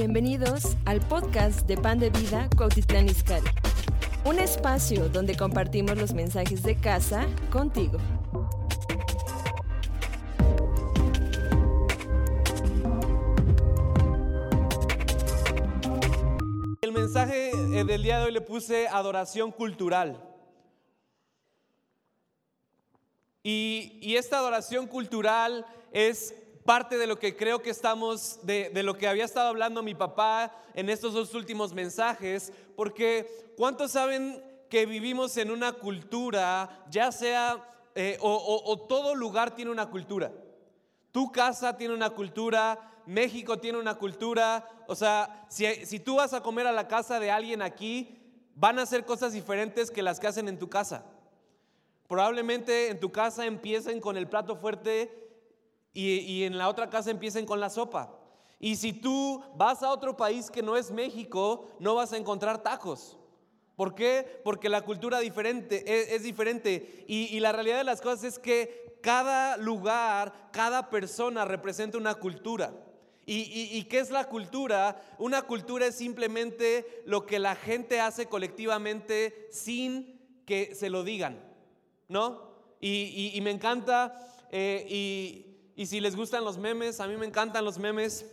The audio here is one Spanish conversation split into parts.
Bienvenidos al podcast de Pan de Vida Cuautitlán Izcalli. Un espacio donde compartimos los mensajes de casa contigo. El mensaje eh, del día de hoy le puse adoración cultural. Y, y esta adoración cultural es parte de lo que creo que estamos, de, lo que había estado hablando mi papá en estos dos últimos mensajes, porque ¿cuántos saben que vivimos en una cultura, ya sea, eh, o, o, o todo lugar tiene una cultura? Tu casa tiene una cultura, México tiene una cultura, o sea, si, si, tú vas a comer a la casa de alguien aquí, van a hacer cosas diferentes que las que hacen en tu casa. Probablemente en tu casa empiecen con el plato fuerte y, y en la otra casa empiecen con la sopa. Y si tú vas a otro país que no es México, no vas a encontrar tacos. ¿Por qué? Porque la cultura diferente, es, es diferente. Y, y la realidad de las cosas es que cada lugar, cada persona representa una cultura. ¿Y, y, ¿Y, qué es la cultura? Una cultura es simplemente lo que la gente hace colectivamente sin que se lo digan, ¿no? Y, me encanta, eh, y, si les gustan los memes, a mí me encantan los memes,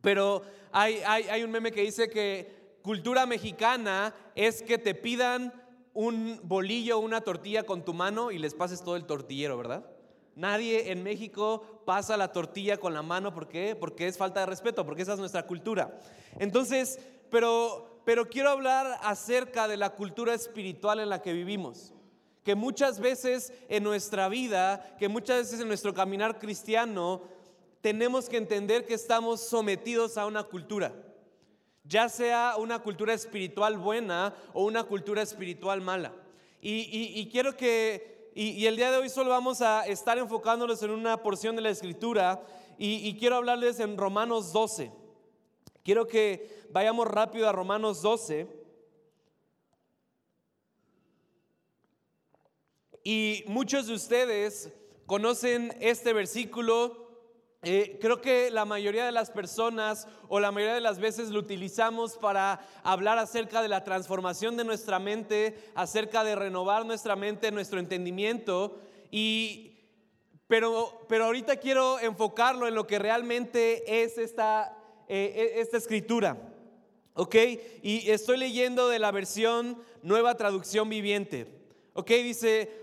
pero hay, un meme que dice que cultura mexicana es que te pidan un bolillo una tortilla con tu mano y les pases todo el tortillero, ¿verdad? Nadie en México pasa la tortilla con la mano, ¿por qué? Porque es falta de respeto, porque esa es nuestra cultura. Entonces, pero, pero quiero hablar acerca de la cultura espiritual en la que vivimos. Que muchas veces en nuestra vida, que muchas veces en nuestro caminar cristiano, tenemos que entender que estamos sometidos a una cultura. Ya sea una cultura espiritual buena o una cultura espiritual mala. Y, y, quiero que y, el día de hoy solo vamos a estar enfocándonos en una porción de la escritura y, quiero hablarles en Romanos 12. Quiero que vayamos rápido a Romanos 12. Y muchos de ustedes conocen este versículo eh, creo que la mayoría de las personas o la mayoría de las veces lo utilizamos para hablar acerca de la transformación de nuestra mente, acerca de renovar nuestra mente, nuestro entendimiento. Y, pero, pero ahorita quiero enfocarlo en lo que realmente es esta, eh, esta escritura. ¿Ok? Y estoy leyendo de la versión Nueva Traducción Viviente. ¿Ok? Dice,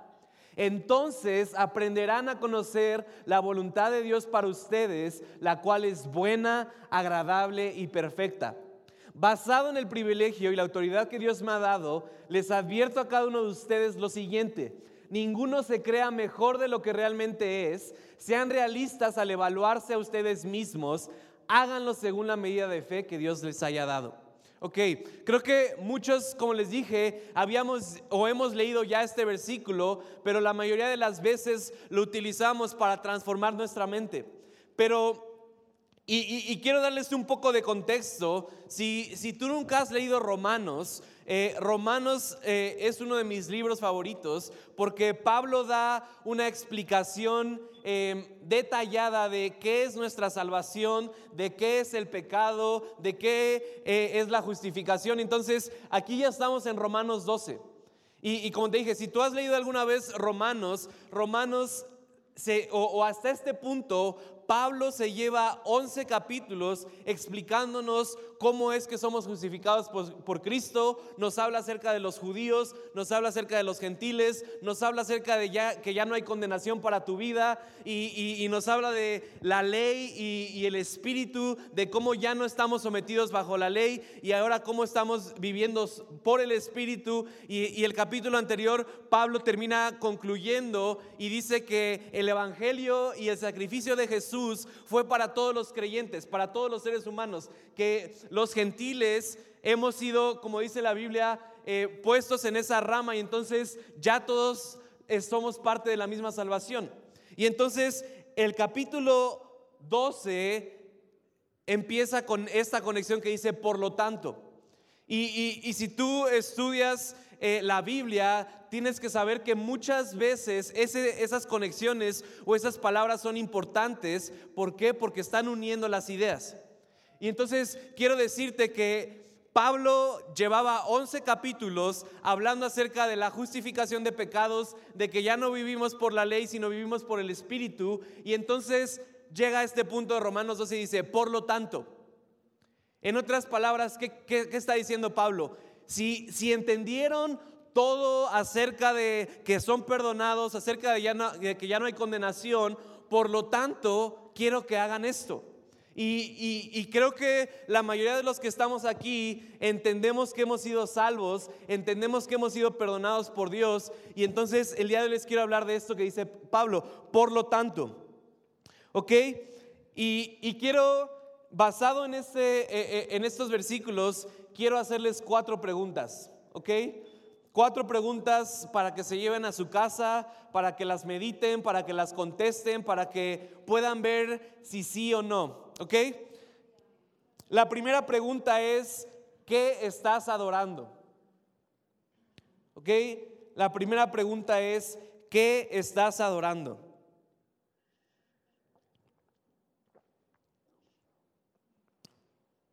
Entonces aprenderán a conocer la voluntad de Dios para ustedes, la cual es buena, agradable y perfecta. Basado en el privilegio y la autoridad que Dios me ha dado, les advierto a cada uno de ustedes lo siguiente. Ninguno se crea mejor de lo que realmente es. Sean realistas al evaluarse a ustedes mismos. Háganlo según la medida de fe que Dios les haya dado. Ok, creo que muchos, como les dije, habíamos o hemos leído ya este versículo, pero la mayoría de las veces lo utilizamos para transformar nuestra mente. Pero, y, y, y quiero darles un poco de contexto, si, si tú nunca has leído Romanos, eh, Romanos eh, es uno de mis libros favoritos porque Pablo da una explicación eh, detallada de qué es nuestra salvación, de qué es el pecado, de qué es la justificación. Entonces, aquí ya estamos en Romanos 12. Y, como te dije, si tú has leído alguna vez Romanos, Romanos o, hasta este punto, Pablo se lleva 11 capítulos explicándonos cómo es que somos justificados por, Cristo, nos habla acerca de los judíos, nos habla acerca de los gentiles, nos habla acerca de que ya no hay condenación para tu vida y, nos habla de la ley y, el espíritu, de cómo ya no estamos sometidos bajo la ley y ahora cómo estamos viviendo por el espíritu. Y el capítulo anterior, Pablo termina concluyendo y dice que el Evangelio y el sacrificio de Jesús fue para todos los creyentes, para todos los seres humanos, que los gentiles hemos sido, como dice la Biblia, eh, puestos en esa rama y entonces ya todos eh, somos parte de la misma salvación. Y entonces el capítulo 12 empieza con esta conexión que dice, por lo tanto. Y, si tú estudias eh, la Biblia, tienes que saber que muchas veces esas conexiones o esas palabras son importantes. ¿Por qué? Porque están uniendo las ideas. Y entonces quiero decirte que Pablo llevaba 11 capítulos hablando acerca de la justificación de pecados, de que ya no vivimos por la ley, sino vivimos por el Espíritu. Y entonces llega a este punto de Romanos 12 y dice, por lo tanto, en otras palabras, ¿qué, está diciendo Pablo? Si, entendieron todo acerca de que son perdonados, acerca de, que ya no hay condenación, por lo tanto, quiero que hagan esto. Y, creo que la mayoría de los que estamos aquí entendemos que hemos sido salvos, entendemos que hemos sido perdonados por Dios. Y entonces el día de hoy les quiero hablar de esto que dice Pablo, por lo tanto. ¿Ok? Y, quiero, basado en, este, eh, eh, en estos versículos, quiero hacerles cuatro preguntas. ¿Ok? Cuatro preguntas para que se lleven a su casa, para que las mediten, para que las contesten, para que puedan ver si sí o no. ¿Ok? La primera pregunta es, ¿qué estás adorando? ¿Ok? La primera pregunta es, ¿qué estás adorando?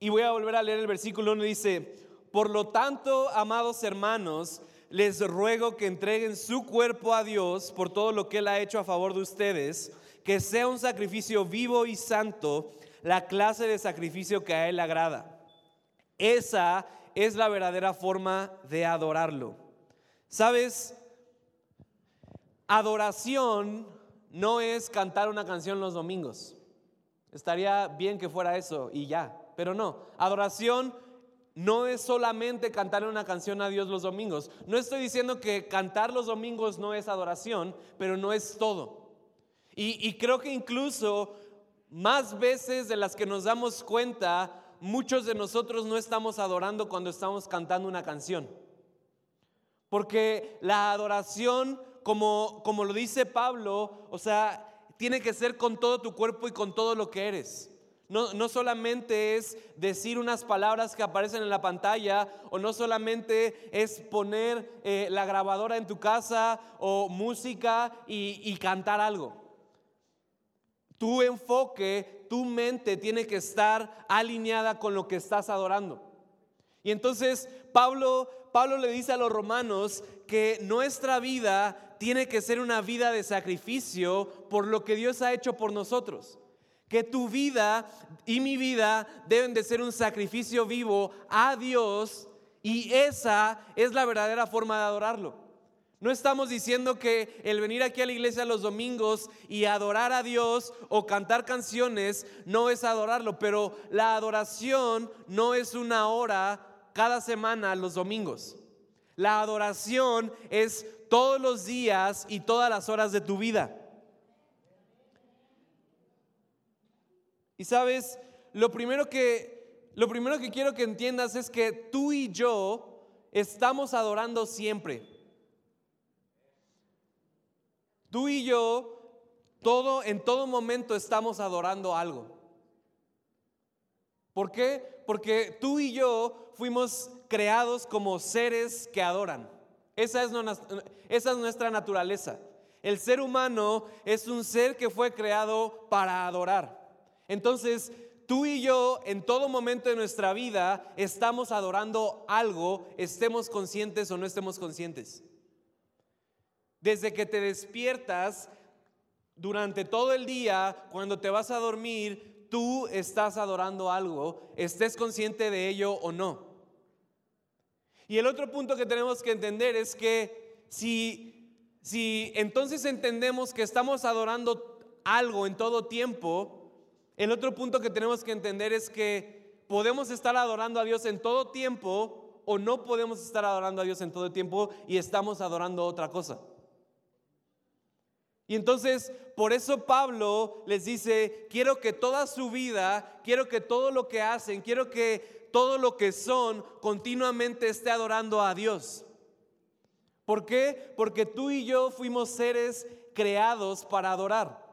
Y voy a volver a leer el versículo 1, dice, por lo tanto, amados hermanos, les ruego que entreguen su cuerpo a Dios por todo lo que Él ha hecho a favor de ustedes, que sea un sacrificio vivo y santo, la clase de sacrificio que a Él agrada. Esa es la verdadera forma de adorarlo. ¿Sabes? Adoración no es cantar una canción los domingos. Estaría bien que fuera eso y ya. Pero no, adoración no es solamente cantar una canción a Dios los domingos. No estoy diciendo que cantar los domingos no es adoración, pero no es todo. Y, creo que incluso más veces de las que nos damos cuenta, muchos de nosotros no estamos adorando cuando estamos cantando una canción. Porque la adoración, como, como lo dice Pablo, o sea, tiene que ser con todo tu cuerpo y con todo lo que eres. No, solamente es decir unas palabras que aparecen en la pantalla o no solamente es poner eh, la grabadora en tu casa o música y, y cantar algo. Tu enfoque, tu mente tiene que estar alineada con lo que estás adorando. Y entonces Pablo, Pablo le dice a los romanos que nuestra vida tiene que ser una vida de sacrificio por lo que Dios ha hecho por nosotros que tu vida y mi vida deben de ser un sacrificio vivo a Dios y esa es la verdadera forma de adorarlo. No estamos diciendo que el venir aquí a la iglesia los domingos y adorar a Dios o cantar canciones no es adorarlo, pero la adoración no es una hora cada semana los domingos. La adoración es todos los días y todas las horas de tu vida. Y sabes, lo primero que, lo primero que quiero que entiendas es que tú y yo estamos adorando siempre. Tú y yo, todo, en todo momento estamos adorando algo. ¿Por qué? Porque tú y yo fuimos creados como seres que adoran. Esa es, esa es nuestra naturaleza. El ser humano es un ser que fue creado para adorar. Entonces, tú y yo en todo momento de nuestra vida estamos adorando algo, estemos conscientes o no estemos conscientes. Desde que te despiertas, durante todo el día, cuando te vas a dormir, tú estás adorando algo, estés consciente de ello o no. Y el otro punto que tenemos que entender es que si, si entonces entendemos que estamos adorando algo en todo tiempo, el otro punto que tenemos que entender es que podemos estar adorando a Dios en todo tiempo o no podemos estar adorando a Dios en todo tiempo y estamos adorando otra cosa. Y entonces, por eso Pablo les dice, quiero que toda su vida, quiero que todo lo que hacen, quiero que todo lo que son continuamente esté adorando a Dios. ¿Por qué? Porque tú y yo fuimos seres creados para adorar.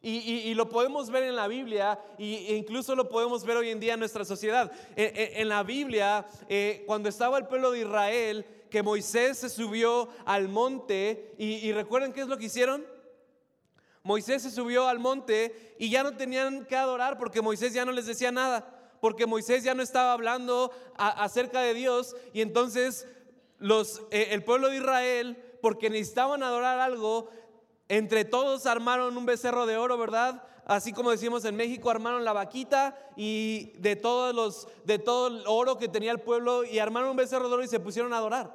Y, lo podemos ver en la Biblia e incluso lo podemos ver hoy en día en nuestra sociedad. E, e, en, la Biblia, eh, cuando estaba el pueblo de Israel, que Moisés se subió al monte y, recuerden qué es lo que hicieron. Moisés se subió al monte y ya no tenían que adorar porque Moisés ya no les decía nada, porque Moisés ya no estaba hablando acerca de Dios y entonces los, eh, el pueblo de Israel, porque necesitaban adorar algo, entre todos armaron un becerro de oro, ¿verdad? Así como decimos en México, armaron la vaquita y de todos los de todo el oro que tenía el pueblo y armaron un becerro de oro y se pusieron a adorar.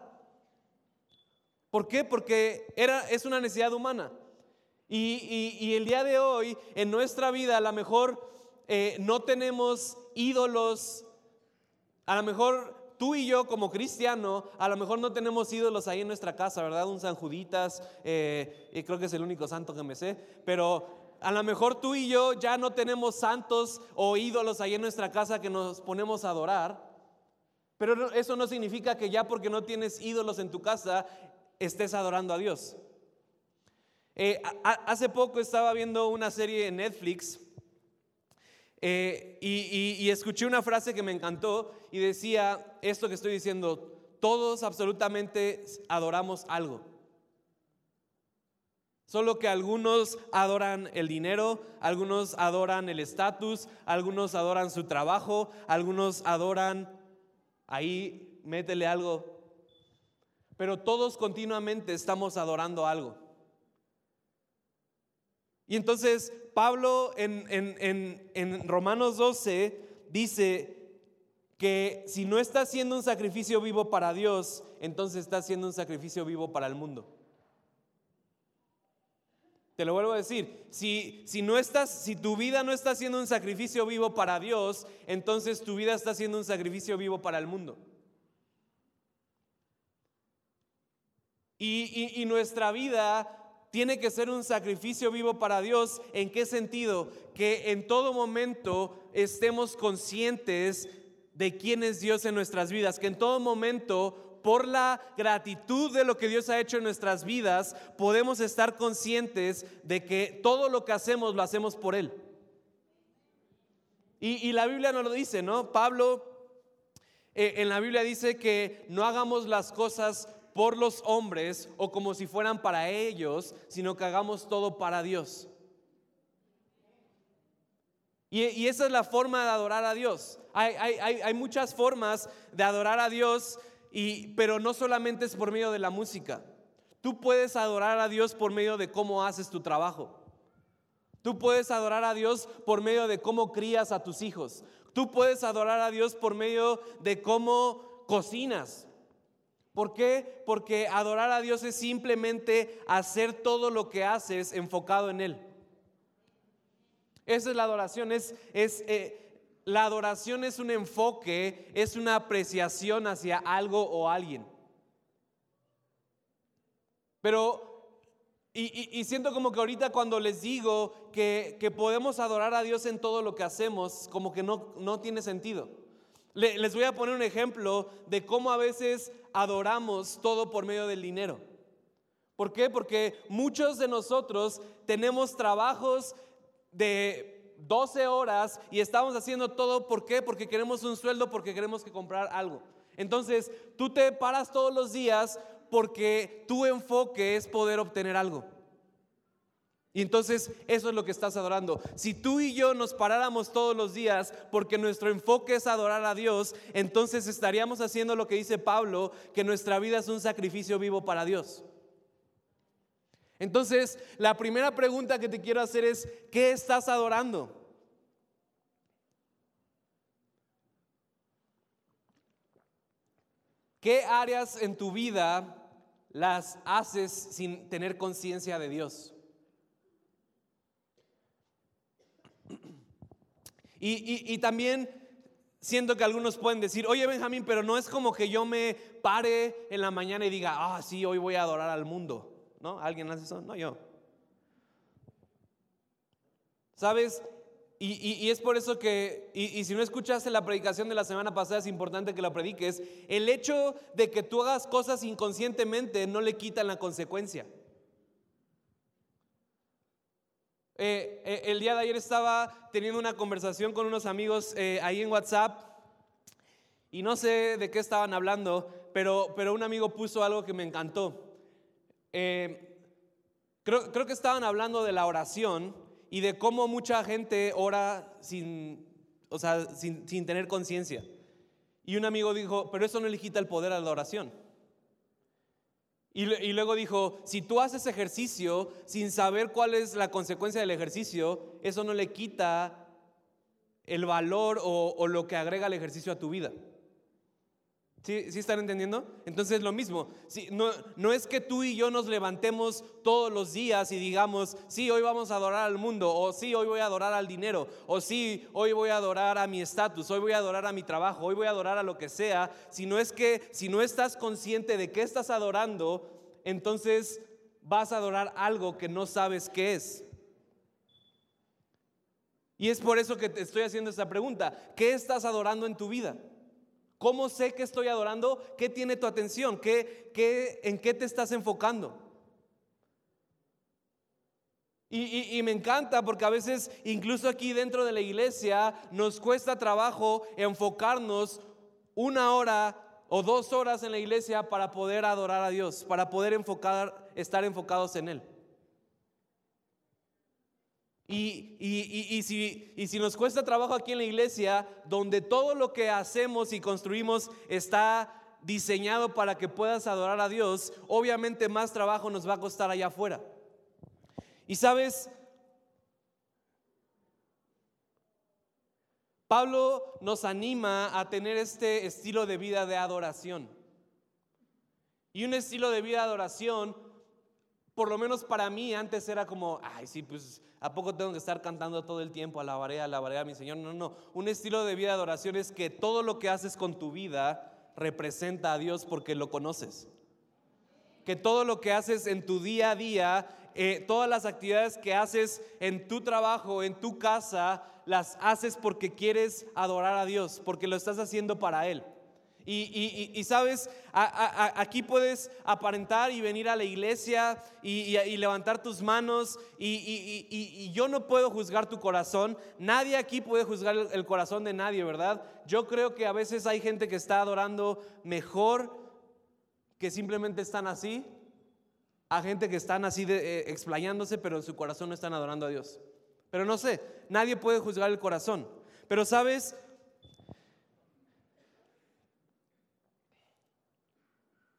¿Por qué? Porque era, es una necesidad humana. Y, el día de hoy, en nuestra vida, a lo mejor eh, no tenemos ídolos, a lo mejor tú y yo como cristiano, a lo mejor no tenemos ídolos ahí en nuestra casa, ¿verdad? Un San Juditas, eh, y creo que es el único santo que me sé, pero a lo mejor tú y yo ya no tenemos santos o ídolos ahí en nuestra casa que nos ponemos a adorar, pero eso no significa que ya porque no tienes ídolos en tu casa estés adorando a Dios. Eh, hace poco estaba viendo una serie en Netflix eh, y, escuché una frase que me encantó y decía esto que estoy diciendo, todos absolutamente adoramos algo. Solo que algunos adoran el dinero, algunos adoran el estatus, algunos adoran su trabajo, algunos adoran, ahí métele algo. Pero todos continuamente estamos adorando algo. Y entonces Pablo en, Romanos 12 dice que si no está haciendo un sacrificio vivo para Dios, entonces está haciendo un sacrificio vivo para el mundo. Te lo vuelvo a decir, si, si, no estás, si tu vida no está haciendo un sacrificio vivo para Dios, entonces tu vida está haciendo un sacrificio vivo para el mundo. y nuestra vida tiene que ser un sacrificio vivo para Dios. ¿En qué sentido? Que en todo momento estemos conscientes de quién es Dios en nuestras vidas, que en todo momento por la gratitud de lo que Dios ha hecho en nuestras vidas, podemos estar conscientes de que todo lo que hacemos lo hacemos por Él. Y, la Biblia nos lo dice, ¿no? Pablo eh, en la Biblia dice que no hagamos las cosas por los hombres o como si fueran para ellos, sino que hagamos todo para Dios. Y, esa es la forma de adorar a Dios. Hay, muchas formas de adorar a Dios, y, pero no solamente es por medio de la música. Tú puedes adorar a Dios por medio de cómo haces tu trabajo. Tú puedes adorar a Dios por medio de cómo crías a tus hijos. Tú puedes adorar a Dios por medio de cómo cocinas. ¿Por qué? Porque adorar a Dios es simplemente hacer todo lo que haces enfocado en Él. Esa es la adoración, es, es eh, la adoración es un enfoque, es una apreciación hacia algo o alguien. Pero, y, siento como que ahorita cuando les digo que, que, podemos adorar a Dios en todo lo que hacemos, como que no, no tiene sentido. Les voy a poner un ejemplo de cómo a veces adoramos todo por medio del dinero. ¿Por qué? Porque muchos de nosotros tenemos trabajos de 12 horas y estamos haciendo todo, ¿por qué? Porque queremos un sueldo, porque queremos que comprar algo. Entonces, tú te paras todos los días porque tu enfoque es poder obtener algo. Y entonces eso es lo que estás adorando. Si tú y yo nos paráramos todos los días porque nuestro enfoque es adorar a Dios, entonces estaríamos haciendo lo que dice Pablo, que nuestra vida es un sacrificio vivo para Dios. Entonces, la primera pregunta que te quiero hacer es, ¿qué estás adorando? ¿Qué áreas en tu vida las haces sin tener conciencia de Dios? Y, también siento que algunos pueden decir, oye Benjamín, pero no es como que yo me pare en la mañana y diga, ah, sí, hoy voy a adorar al mundo. ¿No? ¿Alguien hace eso? No, yo. ¿Sabes? Y, es por eso que, y, si no escuchaste la predicación de la semana pasada, es importante que la prediques. El hecho de que tú hagas cosas inconscientemente no le quitan la consecuencia. Eh, eh, el día de ayer estaba teniendo una conversación con unos amigos eh, ahí en WhatsApp y no sé de qué estaban hablando, pero, pero un amigo puso algo que me encantó. creo, creo que estaban hablando de la oración y de cómo mucha gente ora sin, o sea, sin, tener conciencia. Y un amigo dijo, pero eso no le el poder a la oración. Y, luego dijo, si tú haces ejercicio sin saber cuál es la consecuencia del ejercicio, eso no le quita el valor o lo que agrega el ejercicio a tu vida. ¿Sí, están entendiendo? Entonces lo mismo, no, no es que tú y yo nos levantemos todos los días y digamos, sí, hoy vamos a adorar al mundo, o sí, hoy voy a adorar al dinero, o sí, hoy voy a adorar a mi estatus, hoy voy a adorar a mi trabajo, hoy voy a adorar a lo que sea, sino es que si no estás consciente de qué estás adorando, entonces vas a adorar algo que no sabes qué es. Y es por eso que te estoy haciendo esta pregunta, ¿qué estás adorando en tu vida? ¿Cómo sé que estoy adorando? ¿Qué tiene tu atención? ¿Qué, en qué te estás enfocando? Y, me encanta porque a veces, incluso aquí dentro de la iglesia, nos cuesta trabajo enfocarnos una hora o dos horas en la iglesia para poder adorar a Dios, para poder estar enfocados en Él. Y, si, y si nos cuesta trabajo aquí en la iglesia, donde todo lo que hacemos y construimos está diseñado para que puedas adorar a Dios, obviamente más trabajo nos va a costar allá afuera. Y sabes, Pablo nos anima a tener este estilo de vida de adoración. Y un estilo de vida de adoración, por lo menos para mí antes era como, ay, sí, pues ¿A poco tengo que estar cantando todo el tiempo? Alabaré, alabaré a mi Señor. No, no. Un estilo de vida de adoración es que todo lo que haces con tu vida representa a Dios porque lo conoces. Que todo lo que haces en tu día a día, eh, todas las actividades que haces en tu trabajo, en tu casa, las haces porque quieres adorar a Dios, porque lo estás haciendo para Él. Y, sabes, aquí puedes aparentar y venir a la iglesia y, levantar tus manos y, yo no puedo juzgar tu corazón. Nadie aquí puede juzgar el, corazón de nadie, ¿verdad? Yo creo que a veces hay gente que está adorando mejor que simplemente están así, a gente que están así de, eh, explayándose, pero en su corazón no están adorando a Dios. Pero no sé, nadie puede juzgar el corazón. Pero sabes,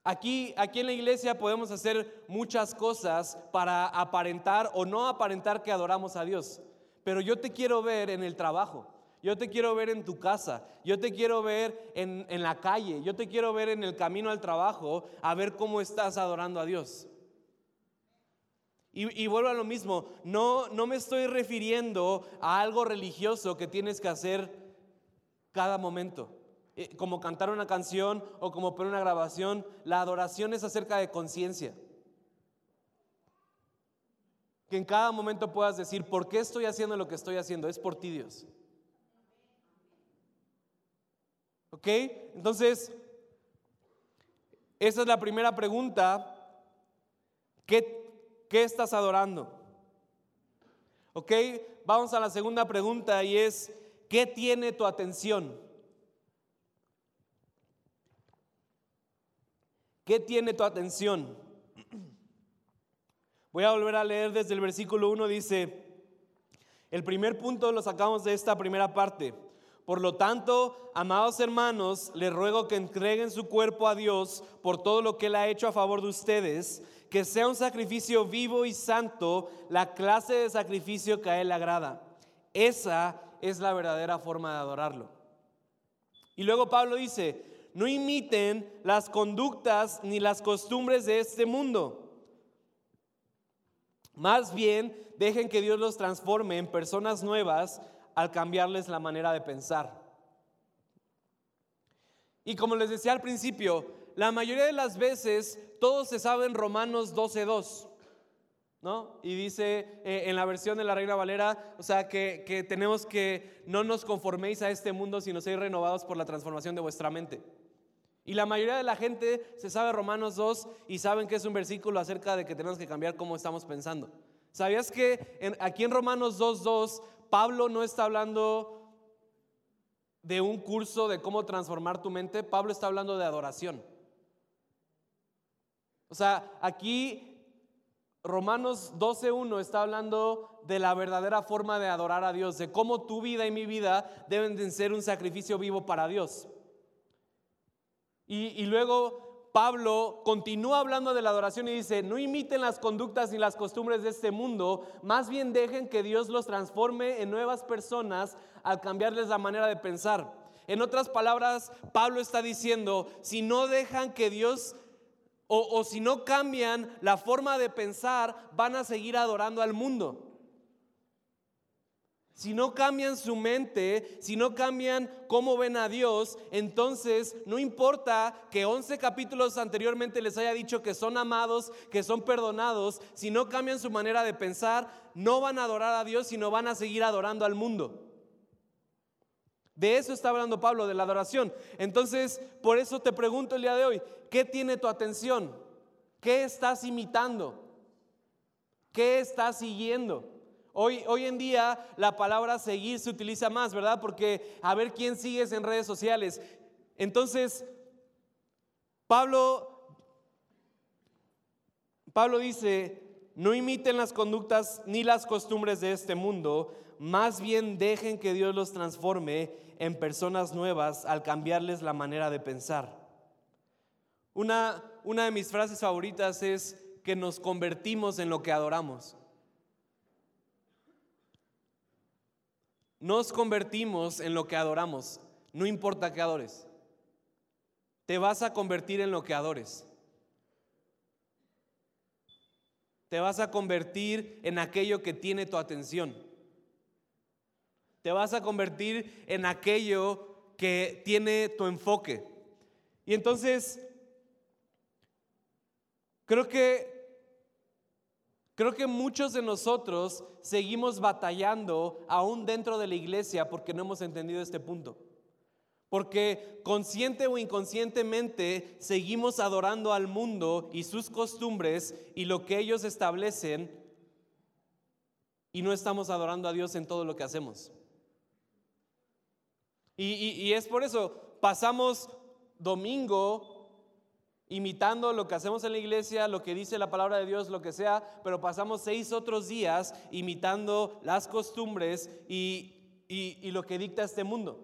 Aquí, aquí en la iglesia podemos hacer muchas cosas para aparentar o no aparentar que adoramos a Dios. Pero yo te quiero ver en el trabajo, yo te quiero ver en tu casa, yo te quiero ver en, la calle, yo te quiero ver en el camino al trabajo a ver cómo estás adorando a Dios. Y, y, vuelvo a lo mismo, no, no me estoy refiriendo a algo religioso que tienes que hacer cada momento. Eh, como cantar una canción o como poner una grabación, la adoración es acerca de conciencia. Que en cada momento puedas decir, ¿por qué estoy haciendo lo que estoy haciendo? Es por ti, Dios. ¿Ok? Entonces, esa es la primera pregunta. ¿Qué, qué estás adorando? ¿Ok? Vamos a la segunda pregunta y es, ¿qué tiene tu atención? ¿Qué tiene tu atención? Voy a volver a leer desde el versículo 1, dice, el primer punto lo sacamos de esta primera parte. Por lo tanto, amados hermanos, les ruego que entreguen su cuerpo a Dios por todo lo que Él ha hecho a favor de ustedes, que sea un sacrificio vivo y santo, la clase de sacrificio que a Él agrada. Esa es la verdadera forma de adorarlo. Y luego Pablo dice, no imiten las conductas ni las costumbres de este mundo. Más bien, dejen que Dios los transforme en personas nuevas al cambiarles la manera de pensar. Y como les decía al principio, la mayoría de las veces todos se saben Romanos 12.2. ¿no? Y dice eh, en la versión de la Reina Valera, o sea, que, que tenemos que no nos conforméis a este mundo, sino ser renovados por la transformación de vuestra mente. Y la mayoría de la gente se sabe Romanos 2 y saben que es un versículo acerca de que tenemos que cambiar cómo estamos pensando. ¿Sabías que aquí en Romanos 2.2 Pablo no está hablando de un curso de cómo transformar tu mente? Pablo está hablando de adoración. O sea, aquí Romanos 12.1 está hablando de la verdadera forma de adorar a Dios, de cómo tu vida y mi vida deben de ser un sacrificio vivo para Dios. Y, y, luego Pablo continúa hablando de la adoración y dice, no imiten las conductas ni las costumbres de este mundo, más bien dejen que Dios los transforme en nuevas personas al cambiarles la manera de pensar. En otras palabras, Pablo está diciendo, si no dejan que Dios o, si no cambian la forma de pensar, van a seguir adorando al mundo. Si no cambian su mente, si no cambian cómo ven a Dios, entonces no importa que 11 capítulos anteriormente les haya dicho que son amados, que son perdonados, si no cambian su manera de pensar, no van a adorar a Dios, sino van a seguir adorando al mundo. De eso está hablando Pablo, de la adoración. Entonces, por eso te pregunto el día de hoy, ¿qué tiene tu atención? ¿Qué estás imitando? ¿Qué estás siguiendo? Hoy, hoy en día la palabra seguir se utiliza más, ¿verdad? Porque a ver quién sigues en redes sociales. Entonces, Pablo, Pablo dice, no imiten las conductas ni las costumbres de este mundo, más bien dejen que Dios los transforme en personas nuevas al cambiarles la manera de pensar. Una, una de mis frases favoritas es que nos convertimos en lo que adoramos. Nos convertimos en lo que adoramos, no importa que adores. Te vas a convertir en lo que adores. Te vas a convertir en aquello que tiene tu atención. Te vas a convertir en aquello que tiene tu enfoque. Y entonces, creo que Creo que muchos de nosotros seguimos batallando aún dentro de la iglesia porque no hemos entendido este punto. Porque consciente o inconscientemente seguimos adorando al mundo y sus costumbres y lo que ellos establecen y no estamos adorando a Dios en todo lo que hacemos. Y, es por eso, pasamos domingo imitando lo que hacemos en la iglesia, lo que dice la palabra de Dios, lo que sea, pero pasamos seis otros días imitando las costumbres y, y, lo que dicta este mundo.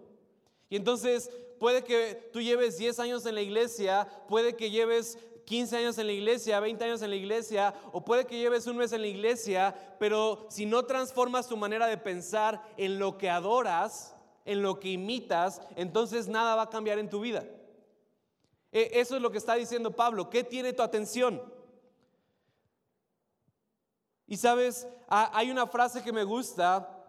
Y entonces puede que tú lleves 10 años en la iglesia, puede que lleves 15 años en la iglesia, 20 años en la iglesia, o puede que lleves un mes en la iglesia, pero si no transformas tu manera de pensar en lo que adoras, en lo que imitas, entonces nada va a cambiar en tu vida. E, eso es lo que está diciendo Pablo. ¿Qué tiene tu atención? Y sabes, hay una frase que me gusta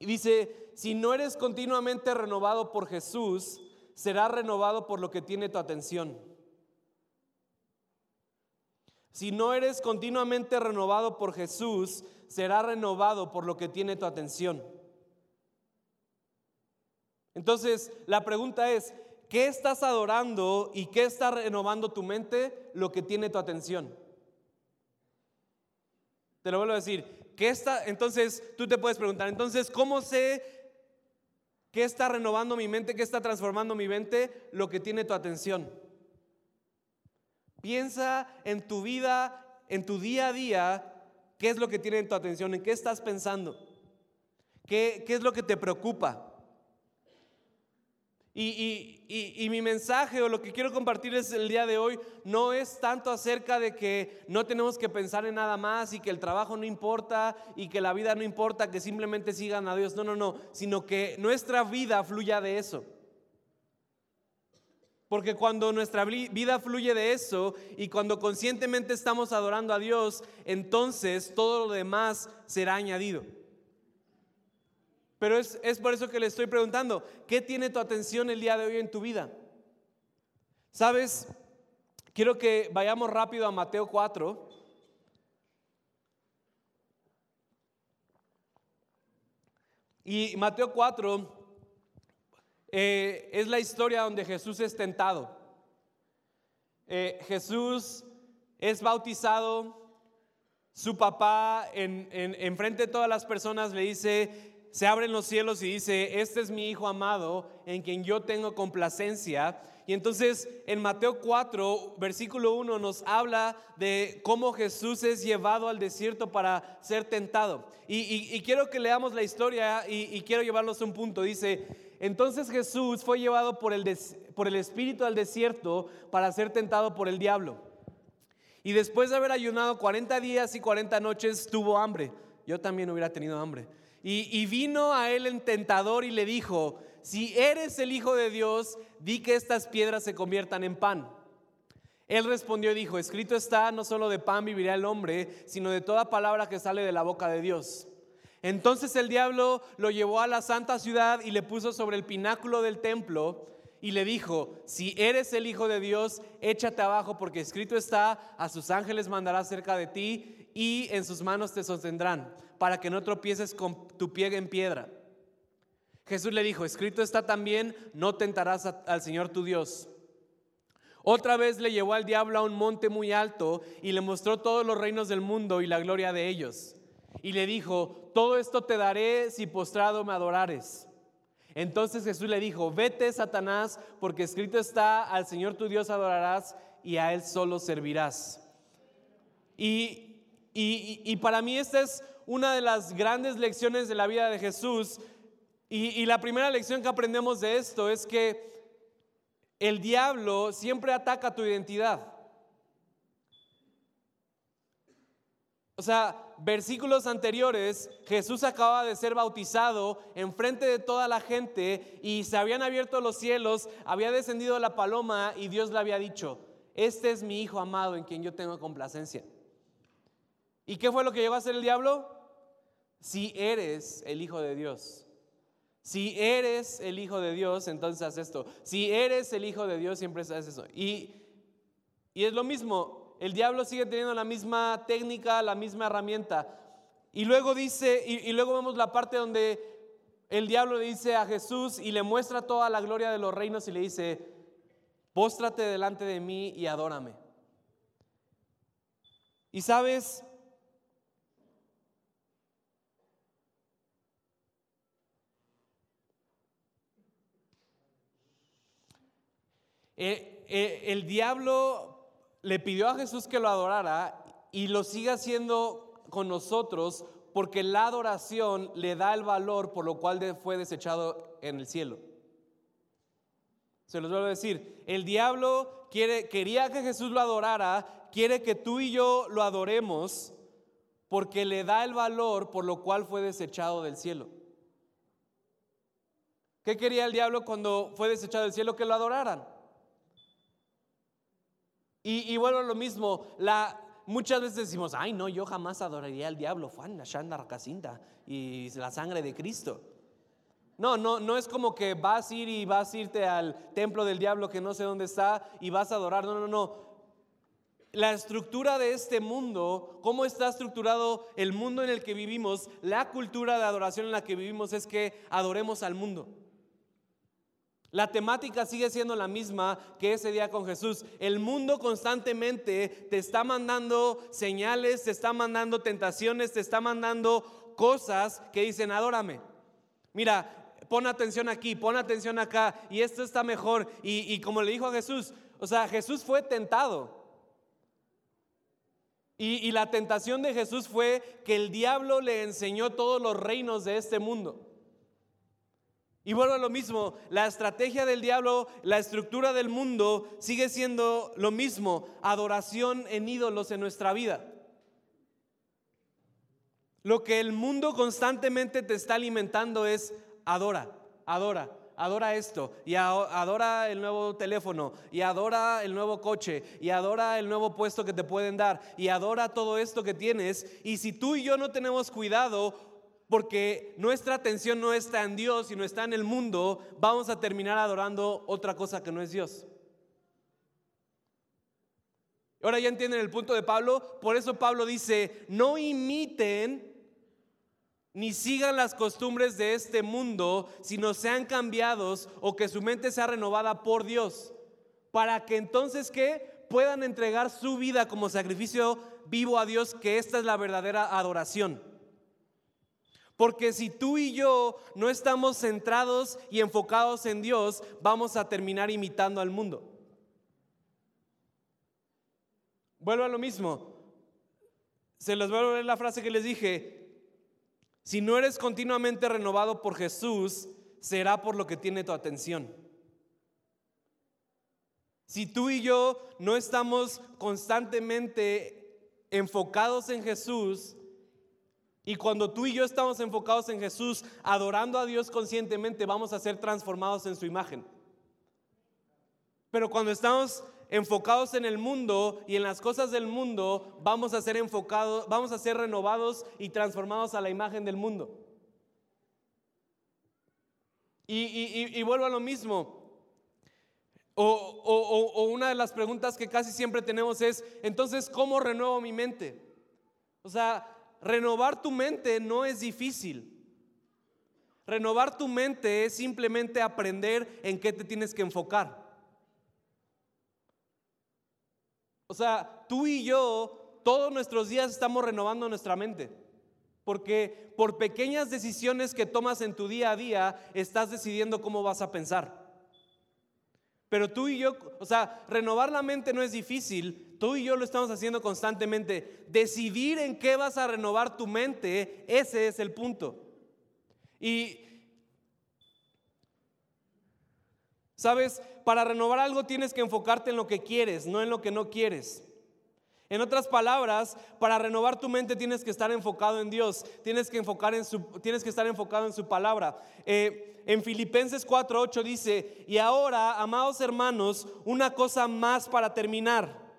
y dice, si no eres continuamente renovado por Jesús, serás renovado por lo que tiene tu atención. Si no eres continuamente renovado por Jesús, será renovado por lo que tiene tu atención. Entonces, la pregunta es, ¿qué estás adorando y qué está renovando tu mente? Lo que tiene tu atención. Te lo vuelvo a decir, ¿qué está? Entonces, tú te puedes preguntar, entonces, ¿cómo sé qué está renovando mi mente, qué está transformando mi mente? Lo que tiene tu atención. Piensa en tu vida, en tu día a día, qué es lo que tiene tu atención, en qué estás pensando, qué, qué es lo que te preocupa. Y, mi mensaje o lo que quiero compartirles el día de hoy no es tanto acerca de que no tenemos que pensar en nada más y que el trabajo no importa y que la vida no importa, que simplemente sigan a Dios. No, no, no, sino que nuestra vida fluya de eso. Porque cuando nuestra vida fluye de eso y cuando conscientemente estamos adorando a Dios, entonces todo lo demás será añadido. Pero es, es, por eso que le estoy preguntando, ¿qué tiene tu atención el día de hoy en tu vida? Sabes, quiero que vayamos rápido a Mateo 4. Y Mateo 4 eh, es la historia donde Jesús es tentado. Eh, Jesús es bautizado, su papá en, en, en frente de todas las personas le dice, se abren los cielos y dice, este es mi hijo amado en quien yo tengo complacencia. Y entonces en Mateo 4, versículo 1 nos habla de cómo Jesús es llevado al desierto para ser tentado. Y, quiero que leamos la historia y, y quiero llevarlos a un punto. Dice, entonces Jesús fue llevado por el, por el Espíritu al desierto para ser tentado por el diablo. Y después de haber ayunado 40 días y 40 noches, tuvo hambre. Yo también hubiera tenido hambre. Y, vino a él el tentador y le dijo, si eres el Hijo de Dios, di que estas piedras se conviertan en pan. Él respondió y dijo, escrito está, no solo de pan vivirá el hombre, sino de toda palabra que sale de la boca de Dios. Entonces el diablo lo llevó a la santa ciudad y le puso sobre el pináculo del templo y le dijo, si eres el Hijo de Dios, échate abajo porque escrito está, a sus ángeles mandará cerca de ti y en sus manos te sostendrán, para que no tropieces con tu pie en piedra. Jesús le dijo, escrito está también, no tentarás al Señor tu Dios. Otra vez le llevó al diablo a un monte muy alto y le mostró todos los reinos del mundo y la gloria de ellos y le dijo, todo esto te daré si postrado me adorares. Entonces Jesús le dijo, vete Satanás, porque escrito está, al Señor tu Dios adorarás y a Él solo servirás. Y, y, para mí esta es una de las grandes lecciones de la vida de Jesús. y la primera lección que aprendemos de esto es que el diablo siempre ataca tu identidad. O sea, versículos anteriores, Jesús acaba de ser bautizado en frente de toda la gente y se habían abierto los cielos, había descendido la paloma y Dios le había dicho, este es mi Hijo amado en quien yo tengo complacencia. ¿Y qué fue lo que llegó a hacer el diablo? Si eres el Hijo de Dios. Si eres el Hijo de Dios, entonces haz esto. Si eres el Hijo de Dios, siempre haces eso. Y, y es lo mismo, el diablo sigue teniendo la misma técnica, la misma herramienta. Y luego dice, y, luego vemos la parte donde el diablo le dice a Jesús y le muestra toda la gloria de los reinos y le dice, póstrate delante de mí y adórame. Y sabes, eh, eh, el diablo le pidió a Jesús que lo adorara y lo sigue haciendo con nosotros porque la adoración le da el valor por lo cual fue desechado en el cielo. Se los vuelvo a decir, el diablo quiere, quería que Jesús lo adorara, quiere que tú y yo lo adoremos porque le da el valor por lo cual fue desechado del cielo. ¿Qué quería el diablo cuando fue desechado del cielo? Que lo adoraran. Y, vuelvo a lo mismo, la, muchas veces decimos, ay no, yo jamás adoraría al diablo, Juan, la Casinta y la sangre de Cristo. No, no, no es como que vas a ir y vas a irte al templo del diablo que no sé dónde está y vas a adorar. No, no, no. La estructura de este mundo, cómo está estructurado el mundo en el que vivimos, la cultura de adoración en la que vivimos es que adoremos al mundo. La temática sigue siendo la misma que ese día con Jesús. El mundo constantemente te está mandando señales, te está mandando tentaciones, te está mandando cosas que dicen, adórame. Mira, pon atención aquí, pon atención acá, y esto está mejor. Y, como le dijo a Jesús, o sea, Jesús fue tentado. y la tentación de Jesús fue que el diablo le enseñó todos los reinos de este mundo. Y vuelvo a lo mismo, la estrategia del diablo, la estructura del mundo sigue siendo lo mismo, adoración en ídolos en nuestra vida. Lo que el mundo constantemente te está alimentando es adora, adora, adora esto, y adora el nuevo teléfono, y adora el nuevo coche, y adora el nuevo puesto que te pueden dar, y adora todo esto que tienes. Y si tú y yo no tenemos cuidado, porque nuestra atención no está en Dios, sino está en el mundo, vamos a terminar adorando otra cosa que no es Dios. Ahora ya entienden el punto de Pablo, por eso Pablo dice, no imiten ni sigan las costumbres de este mundo, sino sean cambiados o que su mente sea renovada por Dios, para que entonces que puedan entregar su vida como sacrificio vivo a Dios, que esta es la verdadera adoración. Porque si tú y yo no estamos centrados y enfocados en Dios, vamos a terminar imitando al mundo. Vuelvo a lo mismo. Se les vuelvo a leer la frase que les dije. Si no eres continuamente renovado por Jesús, será por lo que tiene tu atención. Si tú y yo no estamos constantemente enfocados en Jesús, y cuando tú y yo estamos enfocados en Jesús, adorando a Dios conscientemente, vamos a ser transformados en su imagen. Pero cuando estamos enfocados en el mundo y en las cosas del mundo, vamos a ser enfocados, vamos a ser renovados y transformados a la imagen del mundo. Y, vuelvo a lo mismo. o, una de las preguntas que casi siempre tenemos es, entonces, ¿cómo renuevo mi mente? O sea, renovar tu mente no es difícil. Renovar tu mente es simplemente aprender en qué te tienes que enfocar. O sea, tú y yo todos nuestros días estamos renovando nuestra mente. Porque por pequeñas decisiones que tomas en tu día a día, estás decidiendo cómo vas a pensar. Pero tú y yo, o sea, renovar la mente no es difícil, tú y yo lo estamos haciendo constantemente. Decidir en qué vas a renovar tu mente, ese es el punto. Y, ¿sabes? para renovar algo tienes que enfocarte en lo que quieres, no en lo que no quieres. En otras palabras, para renovar tu mente tienes que estar enfocado en Dios, tienes que, enfocar en su, tienes que estar enfocado en su palabra. Eh, en Filipenses 4:8 dice, y ahora, amados hermanos, una cosa más para terminar.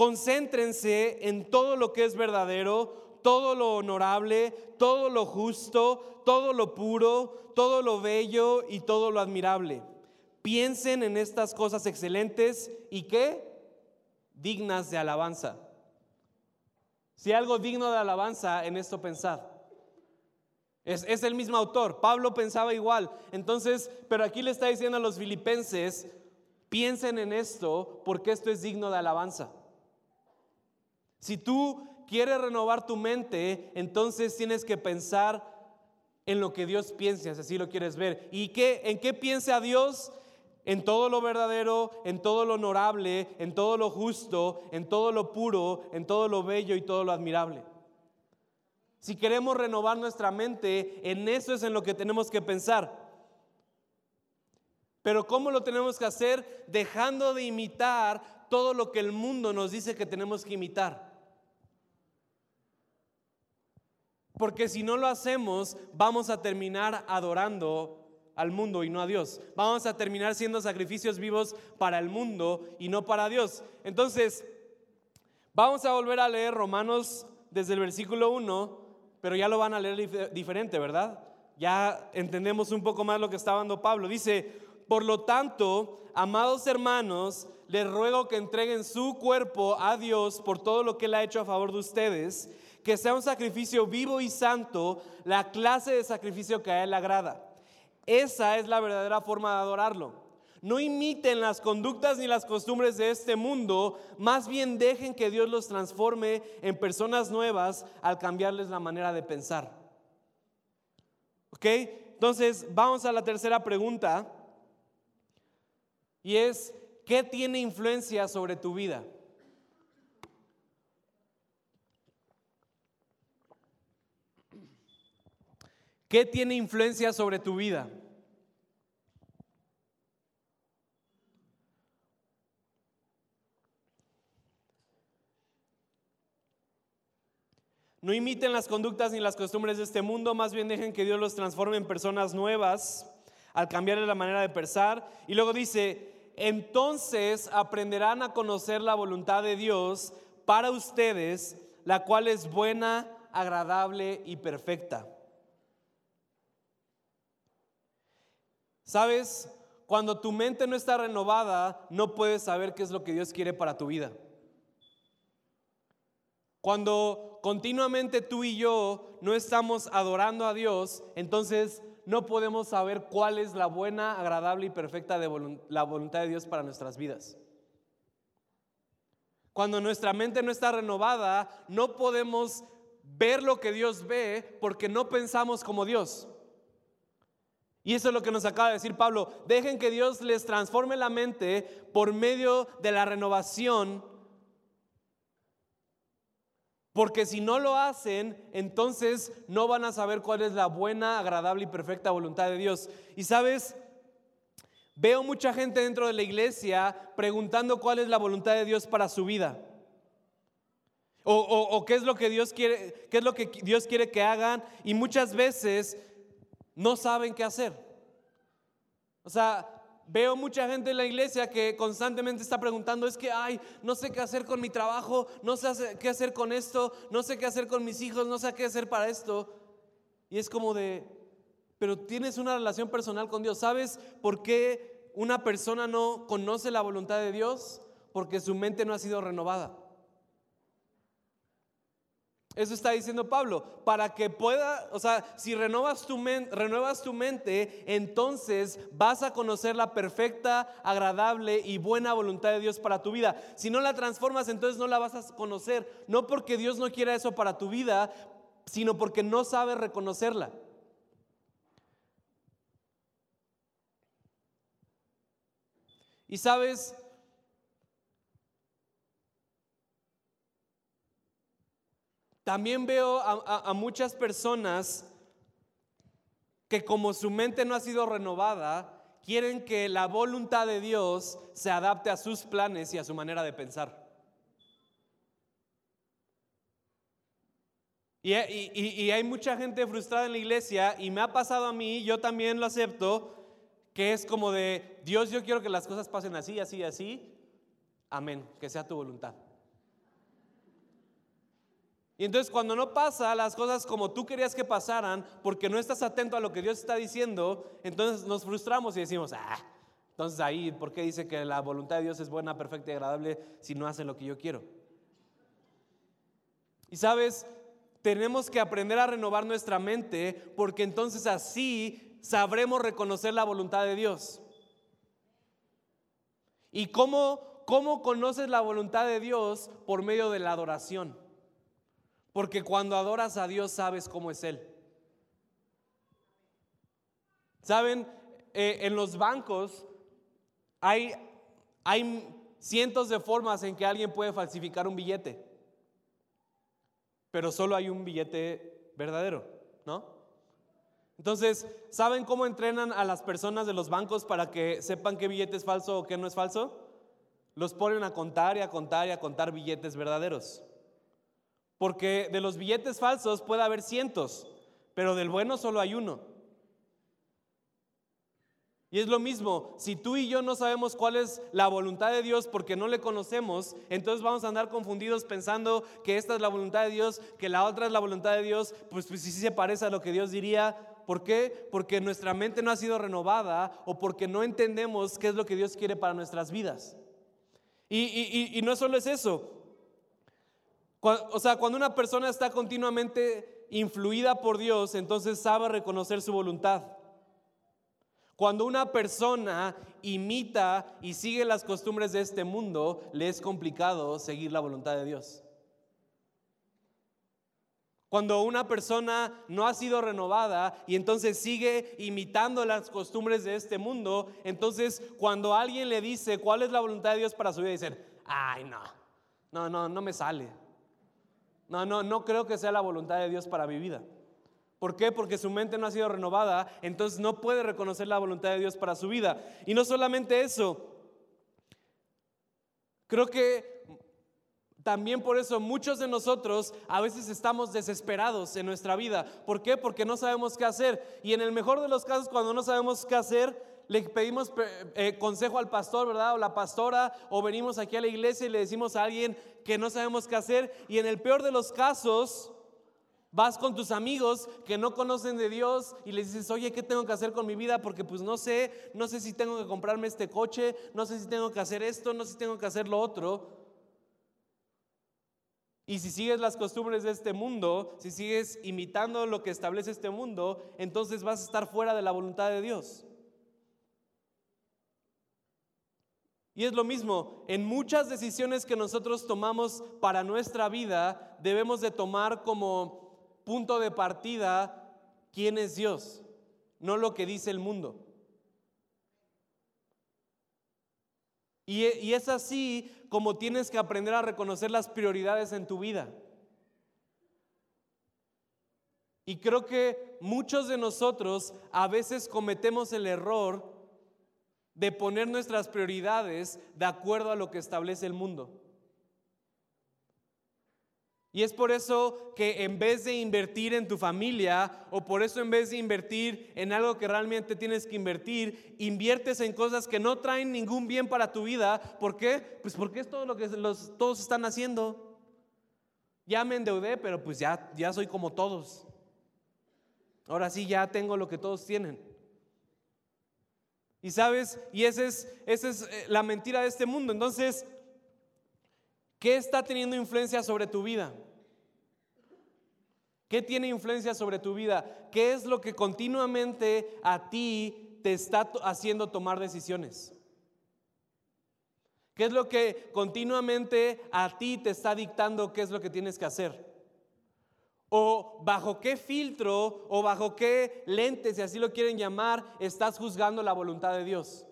Concéntrense en todo lo que es verdadero, todo lo honorable, todo lo justo, todo lo puro, todo lo bello y todo lo admirable. Piensen en estas cosas excelentes y qué? Dignas de alabanza. Si algo digno de alabanza, en esto pensad. Es, es, el mismo autor. Pablo pensaba igual. Entonces, pero aquí le está diciendo a los filipenses, piensen en esto porque esto es digno de alabanza. Si tú quieres renovar tu mente, entonces tienes que pensar en lo que Dios piensa, si así lo quieres ver. ¿Y qué, en qué piensa Dios? en todo lo verdadero, en todo lo honorable, en todo lo justo, en todo lo puro, en todo lo bello y todo lo admirable. Si queremos renovar nuestra mente, en eso es en lo que tenemos que pensar. Pero ¿cómo lo tenemos que hacer? Dejando de imitar todo lo que el mundo nos dice que tenemos que imitar. Porque si no lo hacemos, vamos a terminar adorando al mundo y no a Dios. Vamos a terminar siendo sacrificios vivos para el mundo y no para Dios. Entonces, vamos a volver a leer Romanos desde el versículo 1, pero ya lo van a leer diferente, ¿verdad? Ya entendemos un poco más lo que está dando Pablo. Dice, por lo tanto, amados hermanos, les ruego que entreguen su cuerpo a Dios por todo lo que Él ha hecho a favor de ustedes, que sea un sacrificio vivo y santo, la clase de sacrificio que a Él agrada. Esa es la verdadera forma de adorarlo. No imiten las conductas ni las costumbres de este mundo, más bien dejen que Dios los transforme en personas nuevas al cambiarles la manera de pensar. ¿Ok? Entonces, vamos a la tercera pregunta. Y es, ¿qué tiene influencia sobre tu vida? ¿Qué tiene influencia sobre tu vida? No imiten las conductas ni las costumbres de este mundo, más bien dejen que Dios los transforme en personas nuevas al cambiar la manera de pensar. Y luego dice, entonces aprenderán a conocer la voluntad de Dios para ustedes, la cual es buena, agradable y perfecta. ¿Sabes? Cuando tu mente no está renovada, no puedes saber qué es lo que Dios quiere para tu vida. Cuando continuamente tú y yo no estamos adorando a Dios, entonces no podemos saber cuál es la buena, agradable y perfecta la voluntad de Dios para nuestras vidas. Cuando nuestra mente no está renovada, no podemos ver lo que Dios ve porque no pensamos como Dios. Y eso es lo que nos acaba de decir Pablo. Dejen que Dios les transforme la mente por medio de la renovación. Porque si no lo hacen, entonces no van a saber cuál es la buena, agradable y perfecta voluntad de Dios. Y sabes, veo mucha gente dentro de la iglesia preguntando cuál es la voluntad de Dios para su vida. O, o qué es lo que Dios quiere, qué es lo que Dios quiere que hagan. Y muchas veces no saben qué hacer. O sea, veo mucha gente en la iglesia que constantemente está preguntando, es que, ay, no sé qué hacer con mi trabajo, no sé qué hacer con esto, no sé qué hacer con mis hijos, no sé qué hacer para esto. Y es como de, pero tienes una relación personal con Dios. ¿Sabes por qué una persona no conoce la voluntad de Dios? Porque su mente no ha sido renovada. Eso está diciendo Pablo, para que pueda, o sea, si renovas tu, renuevas tu mente, entonces vas a conocer la perfecta, agradable y buena voluntad de Dios para tu vida. Si no la transformas, entonces no la vas a conocer, no porque Dios no quiera eso para tu vida, sino porque no sabes reconocerla. Y sabes, También veo a, muchas personas que como su mente no ha sido renovada, quieren que la voluntad de Dios se adapte a sus planes y a su manera de pensar. Y, y, hay mucha gente frustrada en la iglesia y me ha pasado a mí, yo también lo acepto, que es como de, Dios, yo quiero que las cosas pasen así, así, así. Amén, que sea tu voluntad. Y entonces cuando no pasa las cosas como tú querías que pasaran, porque no estás atento a lo que Dios está diciendo, entonces nos frustramos y decimos, ah, entonces ahí, ¿por qué dice que la voluntad de Dios es buena, perfecta y agradable si no hacen lo que yo quiero? Y sabes, tenemos que aprender a renovar nuestra mente porque entonces así sabremos reconocer la voluntad de Dios. ¿Y cómo, cómo conoces la voluntad de Dios? Por medio de la adoración. Porque cuando adoras a Dios sabes cómo es Él. Saben, eh, en los bancos hay, hay cientos de formas en que alguien puede falsificar un billete. Pero solo hay un billete verdadero, ¿no? Entonces, ¿saben cómo entrenan a las personas de los bancos para que sepan qué billete es falso o qué no es falso? Los ponen a contar y a contar y a contar billetes verdaderos. Porque de los billetes falsos puede haber cientos, pero del bueno solo hay uno. Y es lo mismo, si tú y yo no sabemos cuál es la voluntad de Dios porque no le conocemos, entonces vamos a andar confundidos pensando que esta es la voluntad de Dios, que la otra es la voluntad de Dios, pues, pues sí se parece a lo que Dios diría. ¿Por qué? Porque nuestra mente no ha sido renovada o porque no entendemos qué es lo que Dios quiere para nuestras vidas. Y, y, y no solo es eso, o sea, cuando una persona está continuamente influida por Dios, entonces sabe reconocer su voluntad. Cuando una persona imita y sigue las costumbres de este mundo, le es complicado seguir la voluntad de Dios. Cuando una persona no ha sido renovada y entonces sigue imitando las costumbres de este mundo, entonces cuando alguien le dice cuál es la voluntad de Dios para su vida, dicen, ay no, no, no, no me sale. No, no, no creo que sea la voluntad de Dios para mi vida. ¿Por qué? Porque su mente no ha sido renovada, entonces no puede reconocer la voluntad de Dios para su vida. Y no solamente eso, creo que también por eso muchos de nosotros a veces estamos desesperados en nuestra vida. ¿Por qué? Porque no sabemos qué hacer. Y en el mejor de los casos, cuando no sabemos qué hacer, le pedimos eh, consejo al pastor, ¿verdad? O la pastora, o venimos aquí a la iglesia y le decimos a alguien que no sabemos qué hacer. Y en el peor de los casos, vas con tus amigos que no conocen de Dios y les dices, oye, ¿qué tengo que hacer con mi vida? Porque pues no sé, no sé si tengo que comprarme este coche, no sé si tengo que hacer esto, no sé si tengo que hacer lo otro. Y si sigues las costumbres de este mundo, si sigues imitando lo que establece este mundo, entonces vas a estar fuera de la voluntad de Dios. Y es lo mismo, en muchas decisiones que nosotros tomamos para nuestra vida, debemos de tomar como punto de partida quién es Dios, no lo que dice el mundo. Y, es así como tienes que aprender a reconocer las prioridades en tu vida. Y creo que muchos de nosotros a veces cometemos el error de poner nuestras prioridades de acuerdo a lo que establece el mundo. Y es por eso que en vez de invertir en tu familia o por eso en vez de invertir en algo que realmente tienes que invertir, inviertes en cosas que no traen ningún bien para tu vida. ¿Por qué? Pues porque es todo lo que todos están haciendo. Ya me endeudé, pero pues ya, ya soy como todos. Ahora sí ya tengo lo que todos tienen. Y sabes, y esa es, esa es eh, la mentira de este mundo. Entonces, ¿Qué está teniendo influencia sobre tu vida? ¿Qué tiene influencia sobre tu vida? ¿Qué es lo que continuamente a ti te está haciendo tomar decisiones? ¿Qué es lo que continuamente a ti te está dictando qué es lo que tienes que hacer? ¿O bajo qué filtro o bajo qué lentes, si así lo quieren llamar, estás juzgando la voluntad de Dios?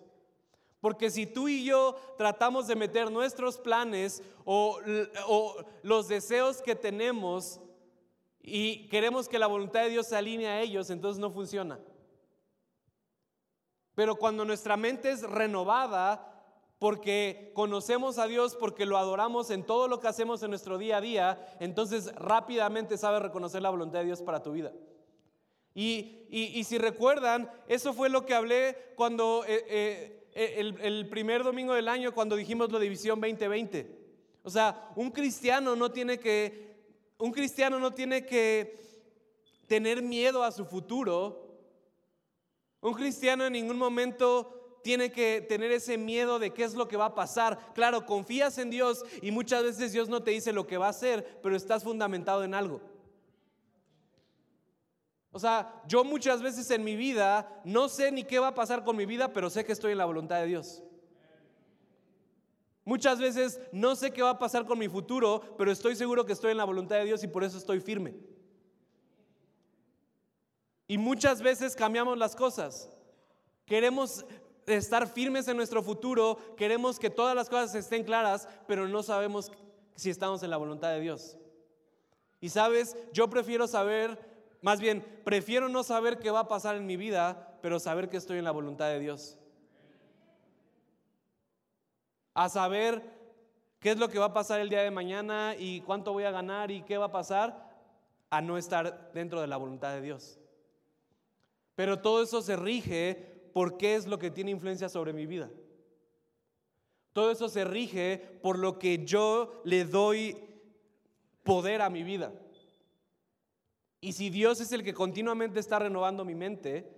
Porque si tú y yo tratamos de meter nuestros planes o, los deseos que tenemos y queremos que la voluntad de Dios se alinee a ellos, entonces no funciona. Pero cuando nuestra mente es renovada, porque conocemos a Dios, porque lo adoramos en todo lo que hacemos en nuestro día a día, entonces rápidamente sabes reconocer la voluntad de Dios para tu vida. Y, si recuerdan, eso fue lo que hablé cuando eh, eh, eh, el, primer domingo del año cuando dijimos la división 2020. O sea, un cristiano no tiene que, un cristiano no tiene que tener miedo a su futuro. Un cristiano en ningún momento tiene que tener ese miedo de qué es lo que va a pasar. Claro, confías en Dios y muchas veces Dios no te dice lo que va a hacer, pero estás fundamentado en algo. O sea, yo muchas veces en mi vida no sé ni qué va a pasar con mi vida, pero sé que estoy en la voluntad de Dios. Muchas veces no sé qué va a pasar con mi futuro, pero estoy seguro que estoy en la voluntad de Dios y por eso estoy firme. Y muchas veces cambiamos las cosas. Queremos estar firmes en nuestro futuro, queremos que todas las cosas estén claras, pero no sabemos si estamos en la voluntad de Dios. Y sabes, yo prefiero saber más bien, prefiero no saber qué va a pasar en mi vida, pero saber que estoy en la voluntad de Dios. A saber qué es lo que va a pasar el día de mañana y cuánto voy a ganar y qué va a pasar, a no estar dentro de la voluntad de Dios. Pero todo eso se rige por qué es lo que tiene influencia sobre mi vida. Todo eso se rige por lo que yo le doy poder a mi vida. Y si Dios es el que continuamente está renovando mi mente,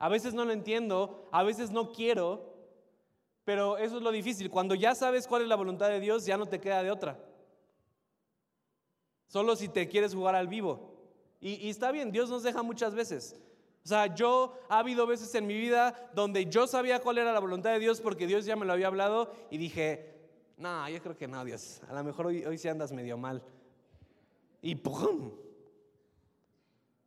a veces no lo entiendo, a veces no quiero, pero eso es lo difícil. Cuando ya sabes cuál es la voluntad de Dios, ya no te queda de otra. Solo si te quieres jugar al vivo. Y, está bien, Dios nos deja muchas veces. O sea, yo ha habido veces en mi vida donde yo sabía cuál era la voluntad de Dios porque Dios ya me lo había hablado y dije, no, yo creo que no, Dios. A lo mejor hoy, hoy sí andas medio mal. Y ¡pum!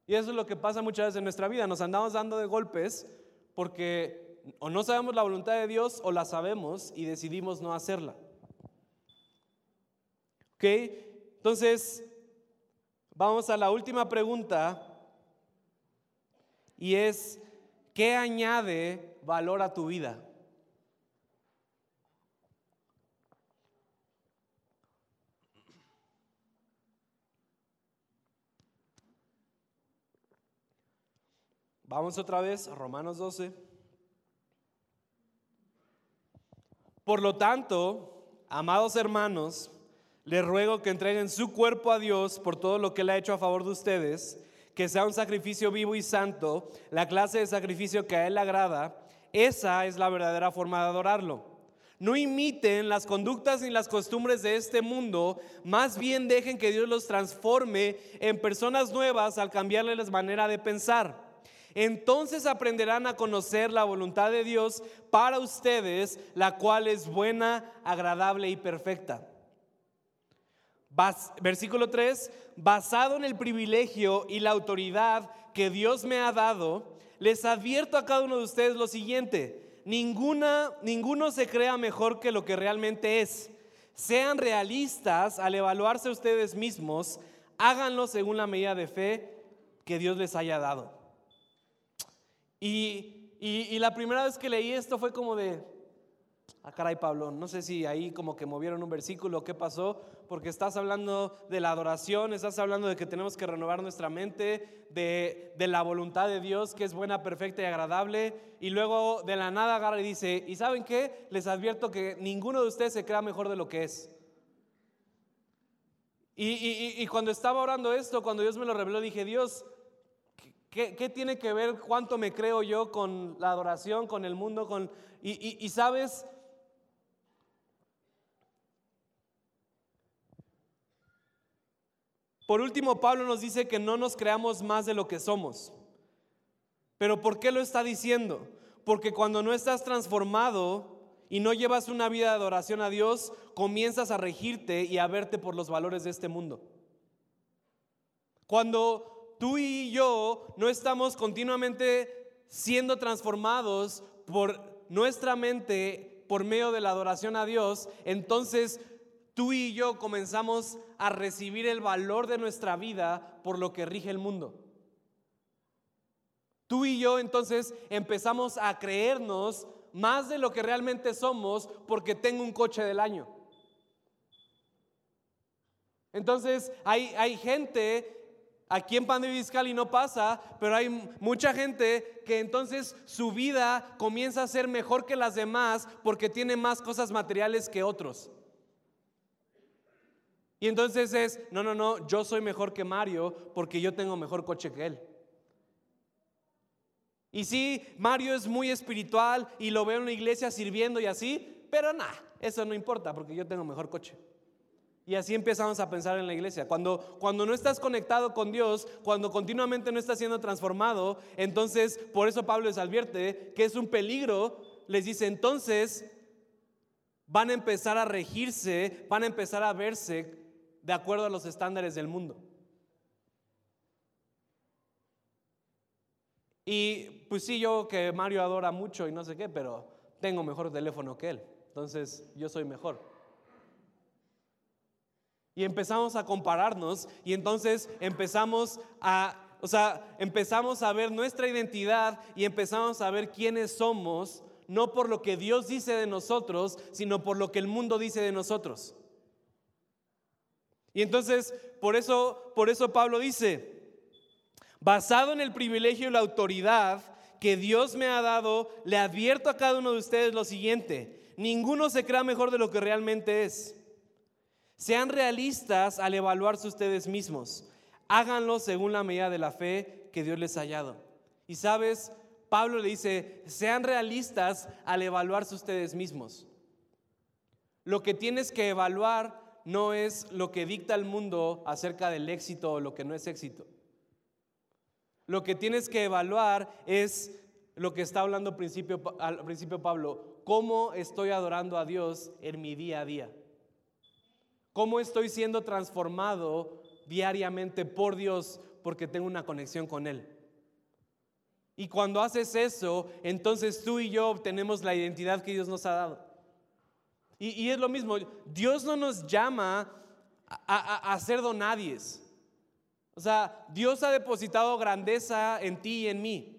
Y eso es lo que pasa muchas veces en nuestra vida. Nos andamos dando de golpes porque o no sabemos la voluntad de Dios o la sabemos y decidimos no hacerla. ¿Ok? Entonces, vamos a la última pregunta y es, ¿qué añade valor a tu vida? Vamos otra vez Romanos 12. Por lo tanto, amados hermanos, les ruego que entreguen su cuerpo a Dios por todo lo que Él ha hecho a favor de ustedes, que sea un sacrificio vivo y santo, la clase de sacrificio que a Él le agrada. Esa es la verdadera forma de adorarlo. No imiten las conductas ni las costumbres de este mundo, más bien dejen que Dios los transforme en personas nuevas al cambiarles la manera de pensar. Entonces aprenderán a conocer la voluntad de Dios para ustedes, la cual es buena, agradable y perfecta. Versículo 3, basado en el privilegio y la autoridad que Dios me ha dado, les advierto a cada uno de ustedes lo siguiente ninguna, ninguno se crea mejor que lo que realmente es. Sean realistas al evaluarse ustedes mismos, háganlo según la medida de fe que Dios les haya dado. Y, y la primera vez que leí esto fue como de, Ah, caray, Pablo, no sé si ahí como que movieron un versículo, ¿qué pasó? Porque estás hablando de la adoración, estás hablando de que tenemos que renovar nuestra mente, de, de la voluntad de Dios que es buena, perfecta y agradable. Y luego de la nada agarra y dice, ¿y saben qué? Les advierto que ninguno de ustedes se crea mejor de lo que es. Y, y, y cuando estaba orando esto, cuando Dios me lo reveló, dije, Dios, ¿qué, ¿qué, tiene que ver cuánto me creo yo con la adoración, con el mundo? Con, y, sabes, Por último, Pablo nos dice que no nos creamos más de lo que somos. Pero ¿por qué lo está diciendo? Porque cuando no estás transformado y no llevas una vida de adoración a Dios, comienzas a regirte y a verte por los valores de este mundo. Cuando tú y yo no estamos continuamente siendo transformados por nuestra mente por medio de la adoración a Dios, entonces tú y yo comenzamos a recibir el valor de nuestra vida por lo que rige el mundo. Tú y yo entonces empezamos a creernos más de lo que realmente somos porque tengo un coche del año. Entonces hay, hay gente aquí en Pan de y no pasa, pero hay mucha gente que entonces su vida comienza a ser mejor que las demás porque tiene más cosas materiales que otros. Y entonces es, no, no, no, yo soy mejor que Mario porque yo tengo mejor coche que él. Y sí, Mario es muy espiritual y lo veo en la iglesia sirviendo y así, pero nada, eso no importa porque yo tengo mejor coche. Y así empezamos a pensar en la iglesia. Cuando, cuando no estás conectado con Dios, cuando continuamente no estás siendo transformado, entonces por eso Pablo les advierte que es un peligro. Les dice, entonces van a empezar a regirse, van a empezar a verse de acuerdo a los estándares del mundo. Y pues sí, yo que Mario adora mucho y no sé qué, pero tengo mejor teléfono que él. Entonces yo soy mejor. Y empezamos a compararnos y entonces empezamos a, o sea, empezamos a ver nuestra identidad y empezamos a ver quiénes somos, no por lo que Dios dice de nosotros, sino por lo que el mundo dice de nosotros. Y entonces, por eso, por eso Pablo dice, basado en el privilegio y la autoridad que Dios me ha dado, le advierto a cada uno de ustedes lo siguiente, ninguno se crea mejor de lo que realmente es. Sean realistas al evaluarse ustedes mismos. Háganlo según la medida de la fe que Dios les ha dado. Y sabes, Pablo le dice, sean realistas al evaluarse ustedes mismos. Lo que tienes que evaluar no es lo que dicta el mundo acerca del éxito o lo que no es éxito. Lo que tienes que evaluar es lo que está hablando al principio, Pablo, cómo estoy adorando a Dios en mi día a día. Cómo estoy siendo transformado diariamente por Dios porque tengo una conexión con Él. Y cuando haces eso, entonces tú y yo obtenemos la identidad que Dios nos ha dado. Y, es lo mismo, Dios no nos llama a, ser donadies. O sea, Dios ha depositado grandeza en ti y en mí.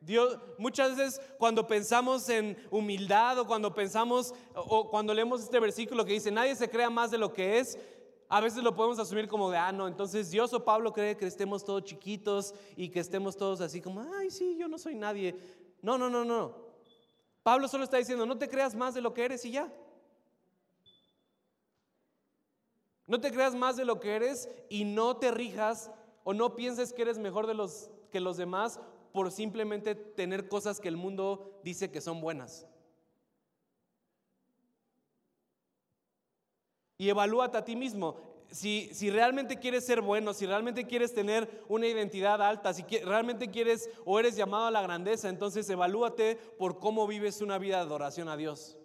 Dios, muchas veces cuando pensamos en humildad o cuando pensamos o cuando leemos este versículo que dice, nadie se crea más de lo que es, a veces lo podemos asumir como de, ah, no, entonces Dios o Pablo cree que estemos todos chiquitos y que estemos todos así como, ay, sí, yo no soy nadie. No, no, no, no. Pablo solo está diciendo, no te creas más de lo que eres y ya. No te creas más de lo que eres y no te rijas o no pienses que eres mejor de los, que los demás por simplemente tener cosas que el mundo dice que son buenas. y evalúate a ti mismo. Si, si, realmente quieres ser bueno, si realmente quieres tener una identidad alta, si realmente quieres o eres llamado a la grandeza, entonces evalúate por cómo vives una vida de adoración a Dios.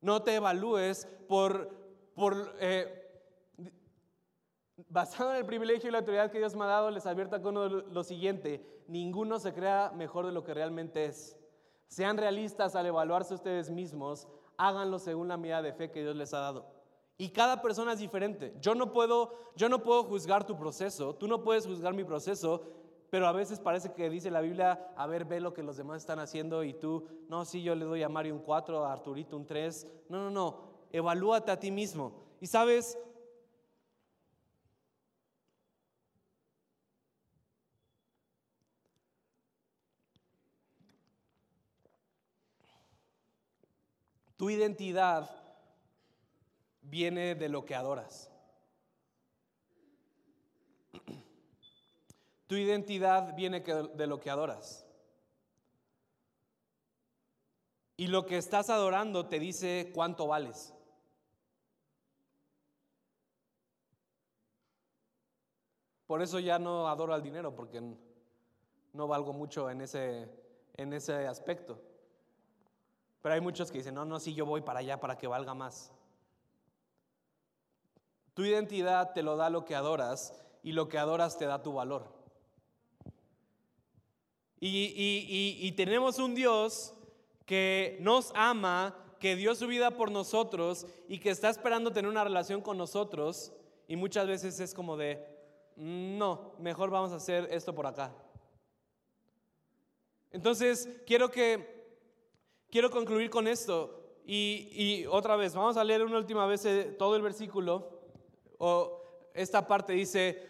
No te evalúes por, por eh, basado en el privilegio y la autoridad que Dios me ha dado, les advierto con lo siguiente, ninguno se crea mejor de lo que realmente es. Sean realistas al evaluarse ustedes mismos, háganlo según la medida de fe que Dios les ha dado. Y cada persona es diferente. Yo no puedo, yo no puedo juzgar tu proceso, tú no puedes juzgar mi proceso, pero a veces parece que dice la Biblia, a ver, ve lo que los demás están haciendo y tú, no, sí, yo le doy a Mario un 4, a Arturito un 3. No, no, no, evalúate a ti mismo. Y sabes, Tu identidad viene de lo que adoras. Tu identidad viene de lo que adoras. Y lo que estás adorando te dice cuánto vales. Por eso ya no adoro al dinero, porque no valgo mucho en ese, en ese aspecto. Pero hay muchos que dicen, no, no, sí, yo voy para allá para que valga más. Tu identidad te lo da lo que adoras y lo que adoras te da tu valor. Y, tenemos un Dios que nos ama, que dio su vida por nosotros y que está esperando tener una relación con nosotros. Y muchas veces es como de, no, mejor vamos a hacer esto por acá. Entonces, quiero que Quiero concluir con esto. Y, otra vez, vamos a leer una última vez eh, todo el versículo. O esta parte dice,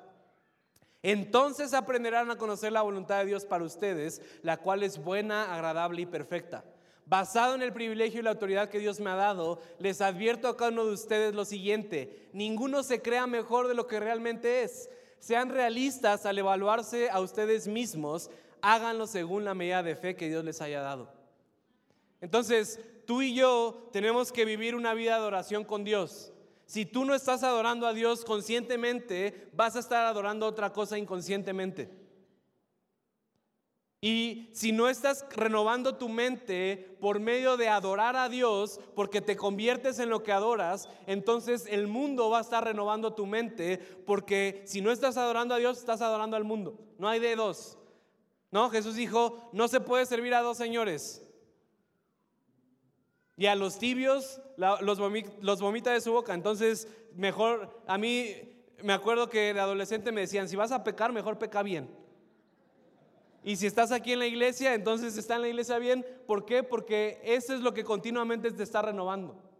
Entonces aprenderán a conocer la voluntad de Dios para ustedes, la cual es buena, agradable y perfecta. Basado en el privilegio y la autoridad que Dios me ha dado, les advierto a cada uno de ustedes lo siguiente, ninguno se crea mejor de lo que realmente es. Sean realistas al evaluarse a ustedes mismos, háganlo según la medida de fe que Dios les haya dado. Entonces, tú y yo tenemos que vivir una vida de adoración con Dios. Si tú no estás adorando a Dios conscientemente, vas a estar adorando otra cosa inconscientemente. Y si no estás renovando tu mente por medio de adorar a Dios, porque te conviertes en lo que adoras, entonces el mundo va a estar renovando tu mente, porque si no estás adorando a Dios, estás adorando al mundo. No hay de dos. No, Jesús dijo, no se puede servir a dos señores. Y a los tibios los, vomita, de su boca. Entonces, mejor, a mí me acuerdo que de adolescente me decían, si vas a pecar, mejor peca bien. Y si estás aquí en la iglesia, entonces está en la iglesia bien. ¿Por qué? Porque eso es lo que continuamente te está renovando.